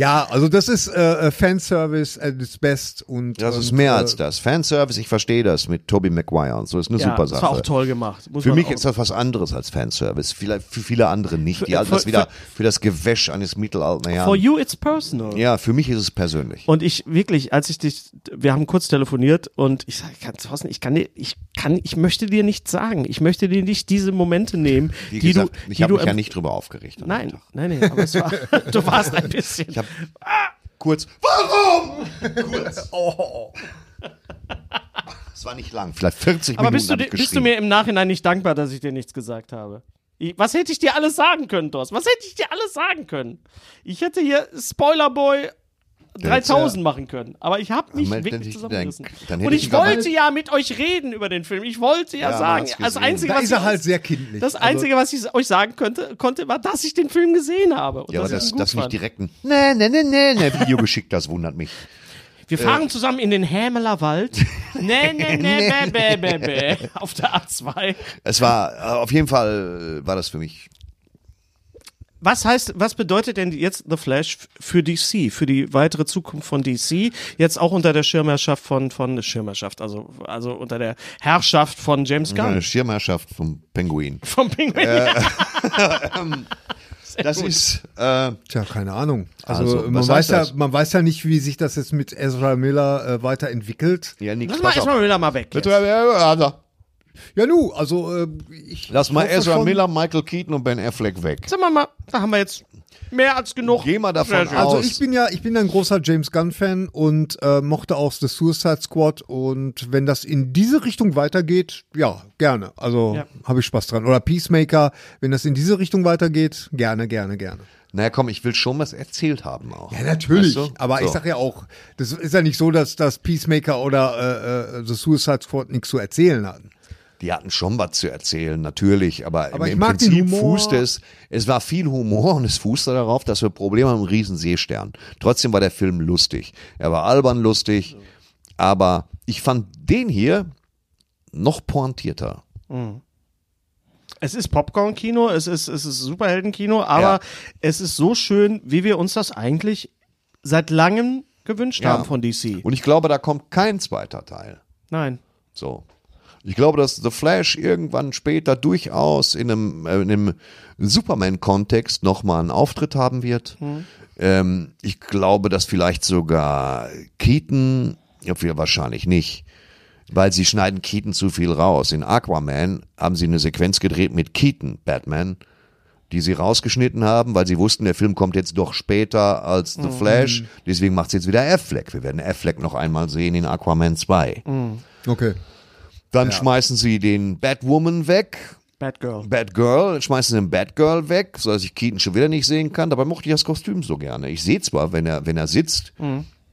Ja, also das ist äh, äh, Fanservice at its best und Das ist und, mehr äh, als das. Fanservice, ich verstehe das mit Tobey Maguire und so, ist eine ja, super das Sache. war auch toll gemacht. Muss Für mich auch- ist das was anderes als Fanservice. Vielleicht für viele andere nicht. Für- Die halten das für- wieder für das Gewäsch eines Mittelalter. For Ja, you it's personal. ja, für mich ist es persönlich. Und ich wirklich, als ich dich, wir haben kurz telefoniert und ich sage, kann, Thorsten, ich kann dir, ich kann, ich möchte dir nichts sagen. Ich möchte dir nicht diese Momente nehmen, Wie die gesagt, du, ich die habe du mich ja nicht drüber aufgeregt. Nein, nein, nein, aber es war, du warst ein bisschen. Ich habe kurz. Warum? kurz. Oh. Es war nicht lang. Vielleicht 40 aber Minuten. bist dir- ich bist du mir im Nachhinein nicht dankbar, dass ich dir nichts gesagt habe? Ich, was hätte ich dir alles sagen können, Thorsten? Was hätte ich dir alles sagen können? Ich hätte hier Spoilerboy 3000 machen können, aber ich habe mich wirklich zusammengerissen. dann- dann Und ich wollte ja mit euch reden über den Film. Ich wollte ja, Ja, sagen, das. Einzige, Da was ist er ich, halt sehr kindlich. das Einzige, was ich euch sagen könnte, konnte, war, dass ich den Film gesehen habe. Ja, aber das, das nicht direkt ein ne, ne, ne, ne, ne Video geschickt, das wundert mich. Wir fahren zusammen in den Hämeler Wald. nee, nee, nee, bäh, bäh, bäh, bäh, auf der A2. Es war, äh, auf jeden Fall äh, war das für mich Was heißt, was bedeutet denn jetzt The Flash für DC, für die weitere Zukunft von DC? Jetzt auch unter der Schirmherrschaft von, von Schirmherschaft, also, also unter der Herrschaft von James Gunn. eine Schirmherrschaft vom Pinguin. Vom Pinguin. Das ist, äh, Tja, keine Ahnung. Also, Also, man, weiß ja, man weiß ja nicht, wie sich das jetzt mit Ezra Miller äh, weiterentwickelt. ja, nix. Lass mal erstmal wieder mal weg. Jetzt. Lass Ja, nu, also äh, ich mal hoffe Ezra schon- Miller, Michael Keaton und Ben Affleck weg. Sagen wir mal, da haben wir jetzt mehr als genug. Geh mal davon Flash. aus. Also ich bin ja, ich bin ein großer James Gunn Fan und äh, mochte auch The Suicide Squad und wenn das in diese Richtung weitergeht, ja, gerne. Also Ja. habe ich Spaß dran. Oder Peacemaker, wenn das in diese Richtung weitergeht, gerne, gerne, gerne. Naja, komm, ich will schon was erzählt haben auch. Ja, natürlich. Weißt du? Aber ich So. sag ja auch, das ist ja nicht so, dass das Peacemaker oder äh, äh, The Suicide Squad nichts zu erzählen hatten. Die hatten schon was zu erzählen, natürlich, aber, Aber im, im Prinzip fußte es, es war viel Humor und es fußte darauf, dass wir Probleme haben riesen Seestern. Trotzdem war der Film lustig. Er war albern lustig, aber ich fand den hier noch pointierter. Es ist Popcorn-Kino, es ist, es ist Superhelden-Kino, aber Ja. es ist so schön, wie wir uns das eigentlich seit langem gewünscht Ja. haben von DC. Und ich glaube, da kommt kein zweiter Teil. Nein. So. Ich glaube, dass The Flash irgendwann später durchaus in einem, äh, in einem Superman-Kontext nochmal einen Auftritt haben wird. Ähm, ich glaube, dass vielleicht sogar Keaton, ja, viel- wahrscheinlich nicht, weil sie schneiden Keaton zu viel raus. In Aquaman haben sie eine Sequenz gedreht mit Keaton, Batman, die sie rausgeschnitten haben, weil sie wussten, der Film kommt jetzt doch später als The Flash. Deswegen macht es jetzt wieder Affleck. Wir werden Affleck noch einmal sehen in Aquaman 2. Okay. Dann schmeißen sie den Batwoman weg. Batgirl. Batgirl, schmeißen den Batgirl weg, sodass ich Keaton schon wieder nicht sehen kann. Dabei mochte ich das Kostüm so gerne. Ich sehe zwar, wenn er, wenn er sitzt,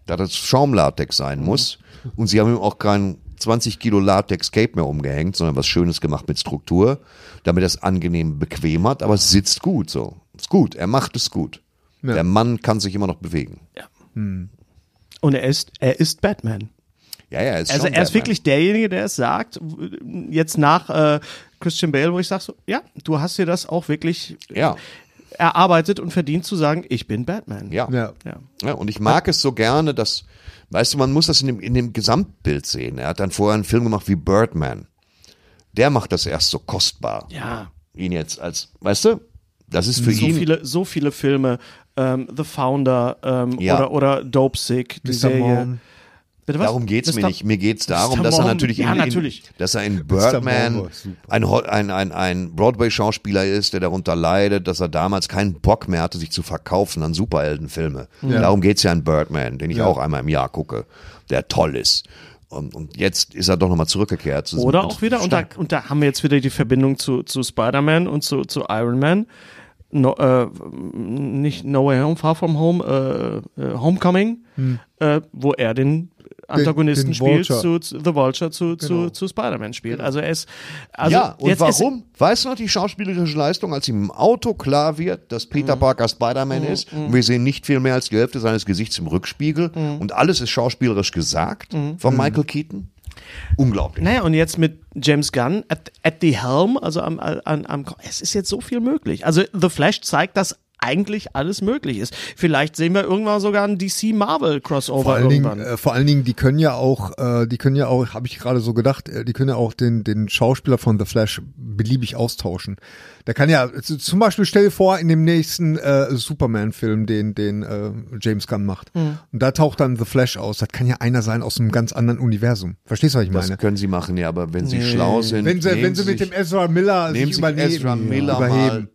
da das Schaumlatex sein muss. Und sie haben ihm auch kein 20 Kilo Latex Cape mehr umgehängt, sondern was Schönes gemacht mit Struktur, damit er es angenehm bequem hat. Aber es sitzt gut so. Ist gut. Er macht es gut. Der Mann kann sich immer noch bewegen. Und er ist, er ist Batman. Ja, ja, er ist Also schon er ist wirklich derjenige, der es sagt, jetzt nach äh, Christian Bale, wo ich sage so, ja, du hast dir das auch wirklich Ja. erarbeitet und verdient zu sagen, ich bin Batman. Ja. Ja. ja. Ja, und ich mag es so gerne, dass, weißt du, man muss das in dem, in dem Gesamtbild sehen. Er hat dann vorher einen Film gemacht wie Birdman. Der macht das erst so kostbar. Ja. Ihn jetzt als, weißt du, Das ist für so ihn. viele, so viele Filme, ähm, The Founder ähm, Ja. oder, oder Dope Sick, die Mr. Serie. Mom. Bitte was? Darum geht's mir Mr. nicht. Mir geht's darum, Mr. dass er Mom. natürlich, Ja, in, natürlich. In, dass er in. Birdman ein, ein, ein, ein Broadway-Schauspieler ist, der darunter leidet, dass er damals keinen Bock mehr hatte, sich zu verkaufen an Superheldenfilme. Darum geht's ja in Birdman, den ich auch einmal im Jahr gucke, der toll ist. Und, und jetzt ist er doch nochmal zurückgekehrt. Zu Oder auch wieder, und da, und da haben wir jetzt wieder die Verbindung zu, zu Spider-Man und zu, zu Iron Man. No, äh, nicht No Way Home, Far From Home, äh, äh, Homecoming, äh, wo er den Antagonisten den spielt, Vulture. zu, zu The Vulture zu, zu, zu Spider-Man spielt. Also er ist, also ja, und jetzt ist- warum? weißt du noch die schauspielerische Leistung, als ihm im Auto klar wird, dass Peter Mhm. Parker Spider-Man ist und wir sehen nicht viel mehr als die Hälfte seines Gesichts im Rückspiegel Mhm. und alles ist schauspielerisch gesagt von Michael Keaton? Unglaublich. Naja, und jetzt mit James Gunn at, at the helm, also am, am, am, es ist jetzt so viel möglich. Also The Flash zeigt, dass eigentlich alles möglich ist. Vielleicht sehen wir irgendwann sogar ein DC-Marvel-Crossover Vor allen, Dingen, irgendwann. äh, vor allen Dingen, die können ja auch, äh, die können ja auch, habe ich gerade so gedacht, äh, die können ja auch den, den Schauspieler von The Flash beliebig austauschen. Der kann ja, zum Beispiel stell dir vor, in dem nächsten äh, Superman-Film, den, den äh, James Gunn macht. Hm. Und da taucht dann The Flash aus. Das kann ja einer sein aus einem ganz anderen Universum. Verstehst du, was ich Das meine? können sie machen, ja, aber wenn sie schlau sind, Wenn sie, nehmen wenn sie mit sich, dem Ezra Miller nehmen sich sie übernehmen, Ezra Miller überheben. mal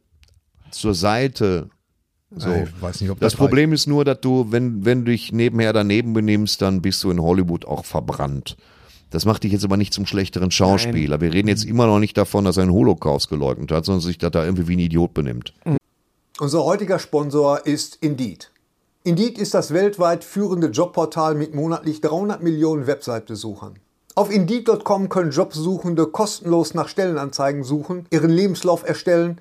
zur Seite. So. Ich weiß nicht, ob Das das Problem ist nur, dass du, wenn, wenn du dich nebenher daneben benimmst, dann bist du in Hollywood auch verbrannt. Das macht dich jetzt aber nicht zum schlechteren Schauspieler. Wir reden jetzt immer noch nicht davon, dass er einen Holocaust geleugnet hat, sondern sich da da irgendwie wie ein Idiot benimmt. Unser heutiger Sponsor ist Indeed. Indeed ist das weltweit führende Jobportal mit monatlich 300 Millionen Website-Besuchern. Auf Indeed.com können Jobsuchende kostenlos nach Stellenanzeigen suchen, ihren Lebenslauf erstellen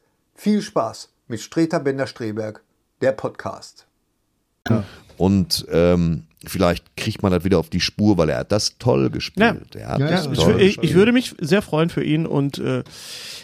viel Spaß mit Streter Bender-Streberg, der Podcast. Und ähm, vielleicht kriegt man das wieder auf die Spur, weil er hat das toll gespielt. Er hat Ja, das ja. Ich, toll wür- ich, gespielt. ich würde mich sehr freuen für ihn und äh,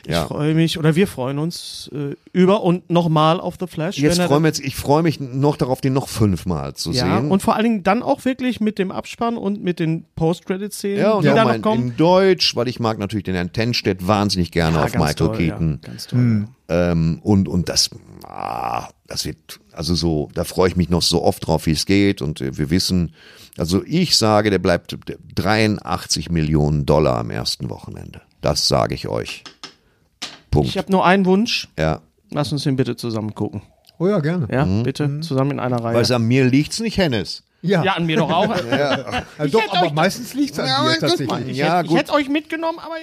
ich Ja. freue mich, oder wir freuen uns äh, über und nochmal auf The Flash. Jetzt freuen wir jetzt, ich freue mich noch darauf, den noch fünfmal zu ja, sehen. und vor allen Dingen dann auch wirklich mit dem Abspann und mit den Post-Credit-Szenen, Ja, und die da noch kommen. in Deutsch, weil ich mag natürlich den Herrn Tenstedt wahnsinnig gerne Ja, auf ganz Michael toll, Keaton. Ja, ganz toll. Ähm, und, und das, ah, das wird, also so, da freue ich mich noch so oft drauf, wie es geht. Und äh, wir wissen, also ich sage, der bleibt 83 Millionen Dollar am ersten Wochenende. Das sage ich euch. Punkt. Ich habe nur einen Wunsch. ja. Lass uns den bitte zusammen gucken. Oh ja, gerne. Ja, bitte zusammen in einer Reihe. Weil an mir liegt's nicht, Hennes. Ja, ja, an mir doch auch. ja doch, hätte aber meistens liegt es an Ja, dir tatsächlich. Ich, Ja, hätte, ich hätte euch mitgenommen, aber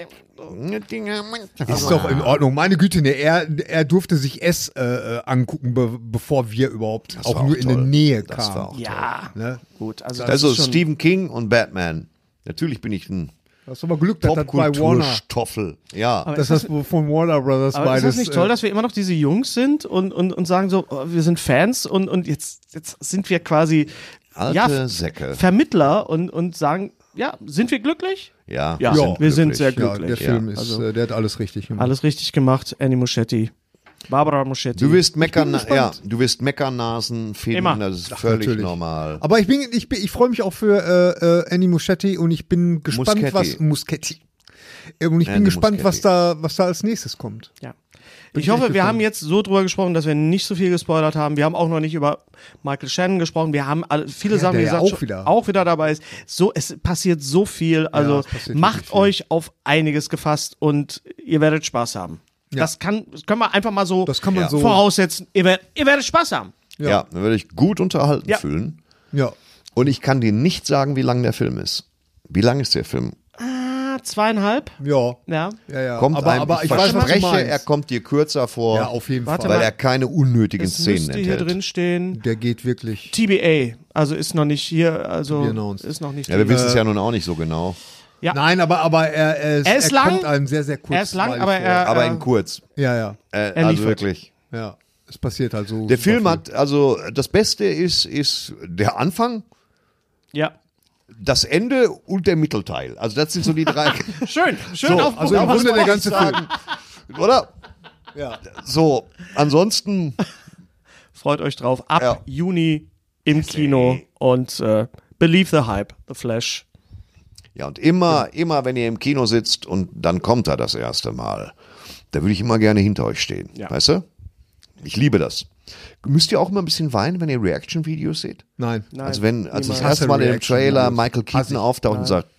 Ist doch in Ordnung. Meine Güte, ne, er, er durfte sich S äh, äh, angucken, be bevor wir überhaupt Das auch nur auch in der. Nähe Das war kamen. auch ja, Ne? gut. Also, das Also ist schon, Stephen King und Batman. Natürlich bin ich ein Hast du aber Glück, dass das bei Warner, Popkulturstoffel. Ja. dass das von Warner Brothers aber beides. ist das nicht toll, äh, dass wir immer noch diese Jungs sind und, und, und sagen so, oh, wir sind Fans und, und jetzt, jetzt sind wir quasi Alte ja, Säcke. Vermittler und, und sagen, ja, sind wir glücklich? Ja, Ja, Ja, wir sind glücklich. sehr ja, glücklich. der Film Ja, ist, also- äh, der hat alles richtig gemacht. Alles richtig gemacht, Annie Muschetti. Barbara Muschetti. Du wirst Mecker, bin ja, du wirst Meckernasen finden, Immer. das ist Ach, völlig natürlich. normal. Aber ich bin, ich bin, ich freue mich auch für äh, äh, Annie Muschetti und ich bin gespannt, Muschetti. was Muschetti. Äh, Und ich bin Andy gespannt, was Muschietti. da, was da als nächstes kommt. Ja. Bin Ich hoffe, wir haben jetzt so drüber gesprochen, dass wir nicht so viel gespoilert haben. Wir haben auch noch nicht über Michael Shannon gesprochen. Wir haben alle, viele Ja, Sachen, der wie ja gesagt, auch wieder. auch wieder dabei ist. So, es passiert so viel. Also es passiert macht viel. euch auf einiges gefasst und ihr werdet Spaß haben. Das kann, das können wir einfach mal so, Das kann man so- voraussetzen. Ihr werdet, ihr werdet Spaß haben. Ja, dann würde ich gut unterhalten Ja. fühlen. Ja. Und ich kann dir nicht sagen, wie lang der Film ist. Wie lang ist der Film? Zweieinhalb. Ja. Ja. Ja, ja. Kommt aber, einem, aber ich, ich weiß, verspreche, meinst. er kommt dir kürzer vor, Ja, auf jeden Warte Fall. weil er keine unnötigen Es Szenen müsste hier enthält. drin stehen. Der geht wirklich. TBA. Also ist noch nicht hier, also ist noch nicht. Ja, wir wissen es ja nun auch nicht so genau. Ja. Nein, aber, aber er, er, ist, Er ist lang. kommt einem sehr, sehr kurz. Er ist lang, aber er- Aber äh, in kurz. Ja, ja. Äh, er also liefert. wirklich. Ja. Es passiert halt so. Der Film viel. hat, also das Beste ist, ist der Anfang, Ja. Das Ende und der Mittelteil. Also das sind so die drei. Schön, schön So, auf Also im Grunde der ganze Film. Oder? Ja. So, ansonsten, Freut euch drauf. Ab Ja. Juni im Kino und äh, Believe the Hype, The Flash. ja, und immer, immer, wenn ihr im Kino sitzt und dann kommt er das erste Mal, da würde ich immer gerne hinter euch stehen. Ja. Weißt du? Ich liebe das. Müsst ihr auch immer ein bisschen weinen, wenn ihr Reaction-Videos seht? Nein. Nein, Also wenn, als das erste Mal in dem. Trailer Michael Keaton ich. auftaucht und sagt,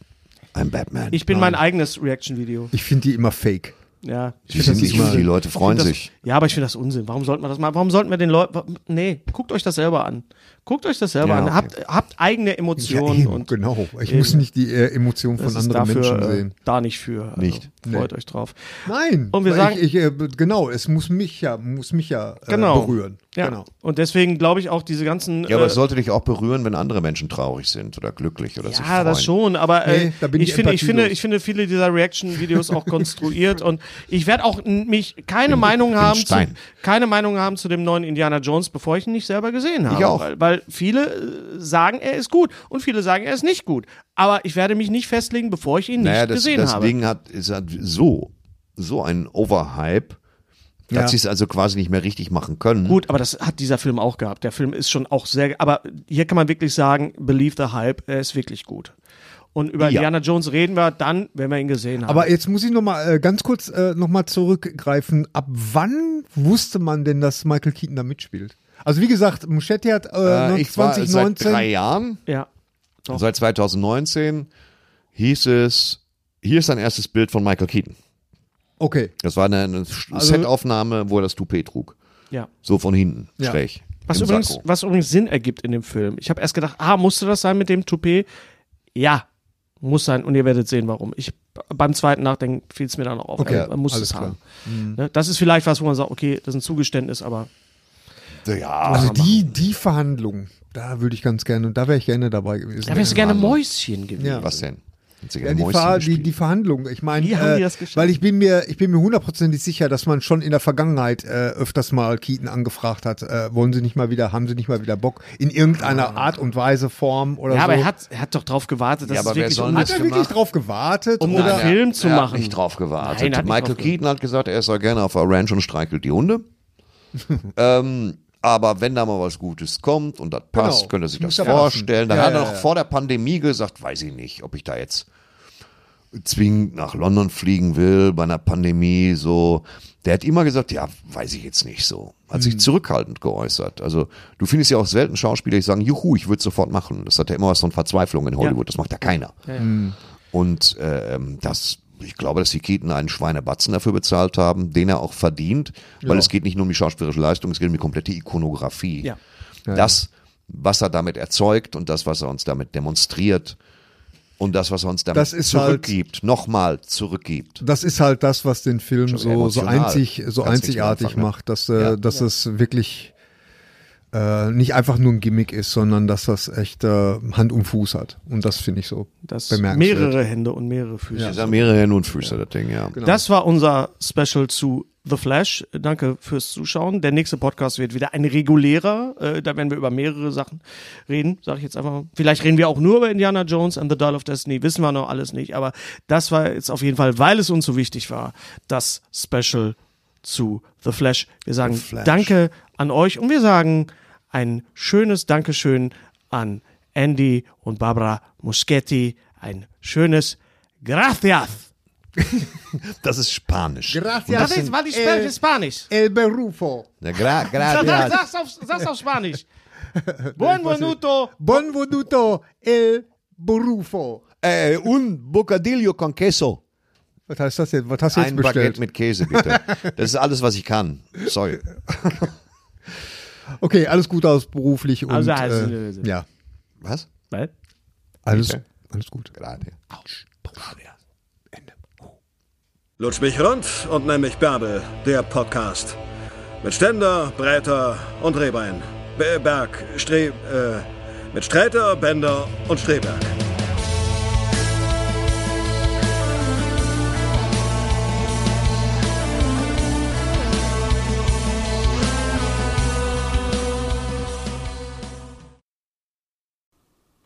I'm Batman. Ich bin mein eigenes Reaction-Video. Ich finde die immer fake. Ja. Ich die, find sind das nicht, Unsinn. die Leute freuen Ich find sich. Das, ja, aber ich finde das Unsinn. Warum sollten wir das mal? Warum sollten wir den Leuten. Nee, guckt euch das selber an. Guckt euch das selber Ja, an. okay. Habt, habt eigene Emotionen eben, und genau. Ich eben. muss nicht die äh, Emotionen von anderen Menschen äh, sehen. da nicht für. Also, Nicht. Freut euch drauf. Nein. Und wir sagen- ich, ich, äh, genau, es muss mich ja, muss mich ja äh, Genau. berühren. Ja. Genau. Und deswegen glaube ich auch diese ganzen. Ja, aber äh, es sollte dich auch berühren, wenn andere Menschen traurig sind oder glücklich oder sich Ja, das schon, aber äh, Nee, da ich, ich finde, ich, finde, ich finde viele dieser Reaction-Videos auch konstruiert und ich werde auch mich keine Meinung haben, zu, keine Meinung haben zu dem neuen Indiana Jones, bevor ich ihn nicht selber gesehen habe. auch. Weil, weil viele äh, sagen, er ist gut und viele sagen, er ist nicht gut. Aber ich werde mich nicht festlegen, bevor ich ihn nicht naja, das, gesehen das habe. Ding hat, ist hat so, so ein Overhype, dass Ja. sie es also quasi nicht mehr richtig machen können. Gut, aber das hat dieser Film auch gehabt. Der Film ist schon auch sehr, aber hier kann man wirklich sagen, believe the hype, er ist wirklich gut. Und über Ja. Indiana Jones reden wir dann, wenn wir ihn gesehen haben. Aber jetzt muss ich noch mal äh, ganz kurz äh, noch mal zurückgreifen. Ab wann wusste man denn, dass Michael Keaton da mitspielt? Also wie gesagt, Muschetti hat äh, äh, ich war seit 2019 drei Jahren, ja. Doch. seit 2019, hieß es, hier ist ein erstes Bild von Michael Keaton. Okay. Das war eine, eine Also- Setaufnahme, wo er das Toupet trug. Ja. So von hinten, Ja. schräg. Was übrigens, Sakko. was übrigens Sinn ergibt in dem Film. Ich habe erst gedacht, ah, musste das sein mit dem Toupet? Ja, muss sein. Und ihr werdet sehen, warum. Ich, beim zweiten Nachdenken fiel es mir dann auch auf. Okay, er, man muss alles es klar. haben. Ne? Das ist vielleicht was, wo man sagt, okay, das ist ein Zugeständnis, aber Ja, Also die, die Verhandlung, da würde ich ganz gerne, und da wäre ich gerne dabei gewesen. da wärst du gerne Mäuschen gewesen. Ja. was denn? Ja, die, Ver die, die Verhandlung. Ich meine, Wie haben die äh, das geschafft? weil ich bin mir, ich bin mir hundertprozentig sicher, dass man schon in der Vergangenheit äh, öfters mal Keaton angefragt hat, äh, wollen Sie nicht mal wieder, haben Sie nicht mal wieder Bock in irgendeiner Art und Weise, Form oder Ja, so. aber er hat, er hat doch drauf gewartet, dass Ja, aber es wer wirklich soll um, hat das er wirklich drauf gewartet? Um einen Film zu er machen. Hat nicht drauf gewartet. Nein, er Michael drauf Keaton hat gesagt, er sei gerne auf der Ranch und streichelt die Hunde. ähm, aber wenn da mal was Gutes kommt und das passt, Genau. könnte er sich das ja vorstellen. Dann Ja, hat er ja, noch ja. vor der Pandemie gesagt, weiß ich nicht, ob ich da jetzt zwingend nach London fliegen will bei einer Pandemie. So, der hat immer gesagt, ja, weiß ich jetzt nicht so. Hat Mhm. sich zurückhaltend geäußert. Also du findest ja auch selten Schauspieler, die sagen, juhu, ich würde sofort machen. Das hat ja immer was von Verzweiflung in Hollywood. Das macht ja keiner. Und ähm, das, ich glaube, dass die Keaton einen Schweinebatzen dafür bezahlt haben, den er auch verdient, weil es geht nicht nur um die schauspielerische Leistung, es geht um die komplette Ikonografie. Ja. Das, was er damit erzeugt und das, was er uns damit demonstriert und das, was er uns damit Das ist halt- zurückgibt, nochmal zurückgibt. Das ist halt das, was den Film so, so einzig, so einzigartig anfangen, ne? macht, dass, äh, dass es wirklich äh, nicht einfach nur ein Gimmick ist, sondern dass das echt äh, Hand und Fuß hat. Und das finde ich so das bemerkenswert. mehrere Hände und mehrere Füße. Ja mehrere Hände und Füße, das Ding, ja. Genau. Das war unser Special zu The Flash. Danke fürs Zuschauen. Der nächste Podcast wird wieder ein regulärer. Äh, da werden wir über mehrere Sachen reden, sage ich jetzt einfach mal. Vielleicht reden wir auch nur über Indiana Jones and the Dial of Destiny. Wissen wir noch alles nicht. Aber das war jetzt auf jeden Fall, weil es uns so wichtig war, das Special zu The Flash. Wir sagen Flash. Danke an euch und wir sagen ein schönes Dankeschön an Andy und Barbara Muschetti. Ein schönes Gracias. Das ist Spanisch. Gracias. Das ist, weil ich spreche Spanisch. El Berufo. Gra Sag, gracias. sag's, auf, sag's auf Spanisch. Buen minuto. Bon venuto el Berufo. Eh, un bocadillo con queso. Was heißt das jetzt? Was hast du jetzt Ein bestellt? Baguette mit Käse, bitte. Das ist alles, was ich kann. Sorry. Okay, alles gut aus beruflich und Also, also, äh, ja, Was? Was? alles, Bitte? alles gut. Gerade. Ende. Lutsch mich rund und nenn mich Bärbel, der Podcast. Mit Ständer, Breiter und Rehbein. Be- Berg, Stre... Äh, mit Sträter, Bender und Streberg.